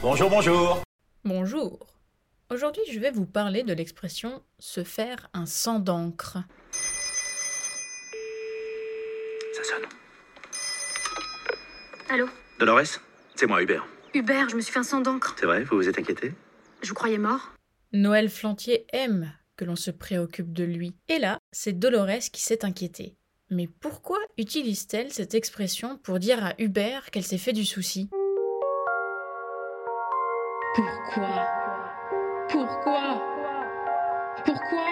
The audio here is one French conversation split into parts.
Bonjour, bonjour. Bonjour. Aujourd'hui, je vais vous parler de l'expression se faire un sang d'encre. Ça sonne. Allô? Dolores C'est moi, Hubert. Hubert, je me suis fait un sang d'encre. C'est vrai, vous vous êtes inquiété? Je vous croyais mort. Noël Flantier aime que l'on se préoccupe de lui. Et là, c'est Dolores qui s'est inquiétée. Mais pourquoi utilise-t-elle cette expression pour dire à Hubert qu'elle s'est fait du souci? Pourquoi? Pourquoi? Pourquoi?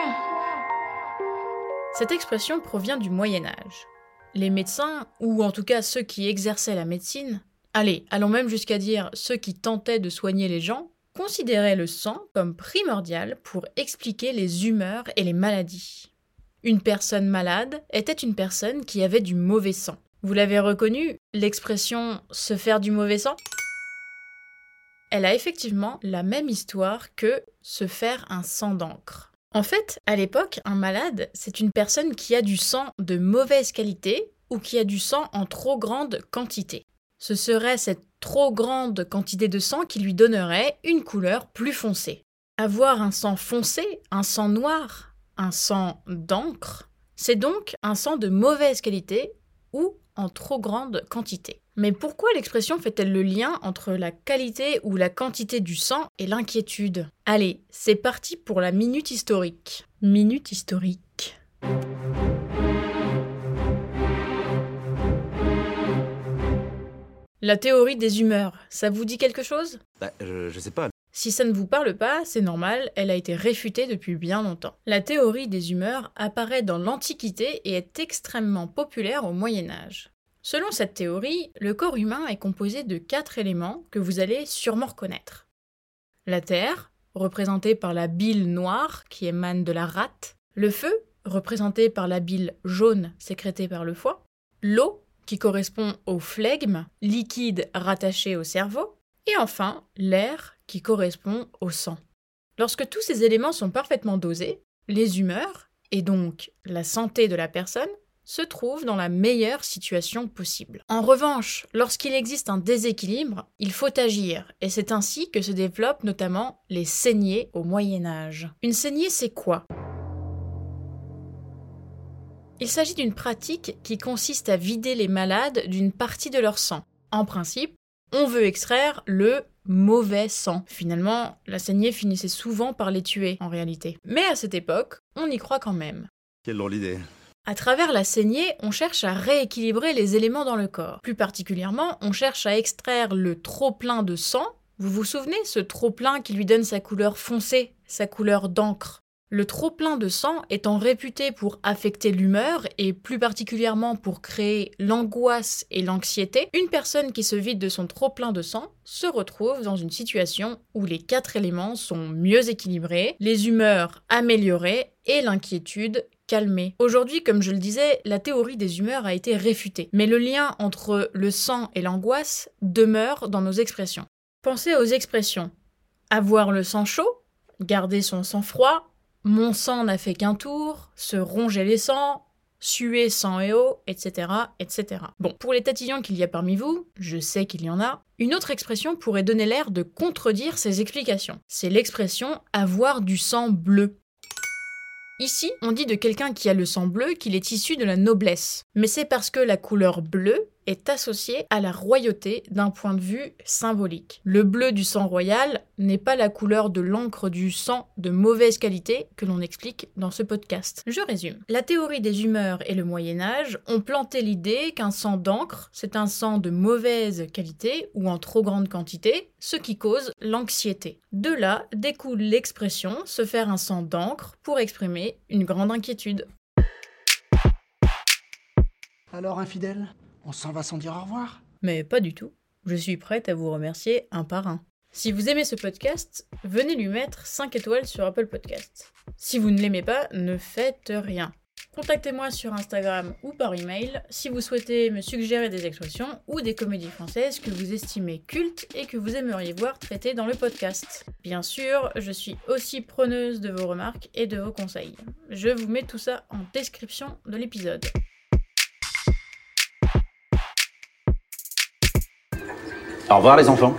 Cette expression provient du Moyen Âge. Les médecins, ou en tout cas ceux qui exerçaient la médecine, allez, allons même jusqu'à dire ceux qui tentaient de soigner les gens, considéraient le sang comme primordial pour expliquer les humeurs et les maladies. Une personne malade était une personne qui avait du mauvais sang. Vous l'avez reconnu, l'expression se faire du mauvais sang? Elle a effectivement la même histoire que se faire un sang d'encre. En fait, à l'époque, un malade, c'est une personne qui a du sang de mauvaise qualité ou qui a du sang en trop grande quantité. Ce serait cette trop grande quantité de sang qui lui donnerait une couleur plus foncée. Avoir un sang foncé, un sang noir, un sang d'encre, c'est donc un sang de mauvaise qualité ou en trop grande quantité. Mais pourquoi l'expression fait-elle le lien entre la qualité ou la quantité du sang et l'inquiétude? Allez, c'est parti pour la minute historique. Minute historique. La théorie des humeurs, ça vous dit quelque chose? Bah, je, je sais pas. Si ça ne vous parle pas, c'est normal, elle a été réfutée depuis bien longtemps. La théorie des humeurs apparaît dans l'Antiquité et est extrêmement populaire au Moyen Âge. Selon cette théorie, le corps humain est composé de quatre éléments que vous allez sûrement reconnaître. La terre, représentée par la bile noire qui émane de la rate, le feu, représenté par la bile jaune sécrétée par le foie, l'eau, qui correspond au flegme, liquide rattaché au cerveau, et enfin l'air, qui correspond au sang. Lorsque tous ces éléments sont parfaitement dosés, les humeurs, et donc la santé de la personne, se trouvent dans la meilleure situation possible. En revanche, lorsqu'il existe un déséquilibre, il faut agir, et c'est ainsi que se développent notamment les saignées au Moyen Âge. Une saignée, c'est quoi? Il s'agit d'une pratique qui consiste à vider les malades d'une partie de leur sang. En principe, on veut extraire le mauvais sang. Finalement, la saignée finissait souvent par les tuer, en réalité. Mais à cette époque, on y croit quand même. Quelle drôle d'idée. À travers la saignée, on cherche à rééquilibrer les éléments dans le corps. Plus particulièrement, on cherche à extraire le trop-plein de sang. Vous vous souvenez, ce trop-plein qui lui donne sa couleur foncée, sa couleur d'encre? Le trop-plein de sang étant réputé pour affecter l'humeur et plus particulièrement pour créer l'angoisse et l'anxiété, une personne qui se vide de son trop-plein de sang se retrouve dans une situation où les quatre éléments sont mieux équilibrés, les humeurs améliorées et l'inquiétude calmée. Aujourd'hui, comme je le disais, la théorie des humeurs a été réfutée, mais le lien entre le sang et l'angoisse demeure dans nos expressions. Pensez aux expressions avoir le sang chaud, garder son sang froid, mon sang n'a fait qu'un tour, se ronger les sangs, suer sang et eau, etc., etc. Bon, pour les tatillons qu'il y a parmi vous, je sais qu'il y en a, une autre expression pourrait donner l'air de contredire ces explications. C'est l'expression avoir du sang bleu. Ici, on dit de quelqu'un qui a le sang bleu qu'il est issu de la noblesse. Mais c'est parce que la couleur bleue est associée à la royauté d'un point de vue symbolique. Le bleu du sang royal n'est pas la couleur de l'encre du sang de mauvaise qualité que l'on explique dans ce podcast. Je résume. La théorie des humeurs et le Moyen Âge ont planté l'idée qu'un sang d'encre, c'est un sang de mauvaise qualité ou en trop grande quantité, ce qui cause l'anxiété. De là découle l'expression se faire un sang d'encre pour exprimer une grande inquiétude. Alors, infidèle, on s'en va sans dire au revoir Mais pas du tout. Je suis prête à vous remercier un par un. Si vous aimez ce podcast, venez lui mettre 5 étoiles sur Apple Podcast. Si vous ne l'aimez pas, ne faites rien. Contactez-moi sur Instagram ou par email si vous souhaitez me suggérer des expressions ou des comédies françaises que vous estimez cultes et que vous aimeriez voir traitées dans le podcast. Bien sûr, je suis aussi preneuse de vos remarques et de vos conseils. Je vous mets tout ça en description de l'épisode. Au revoir les enfants.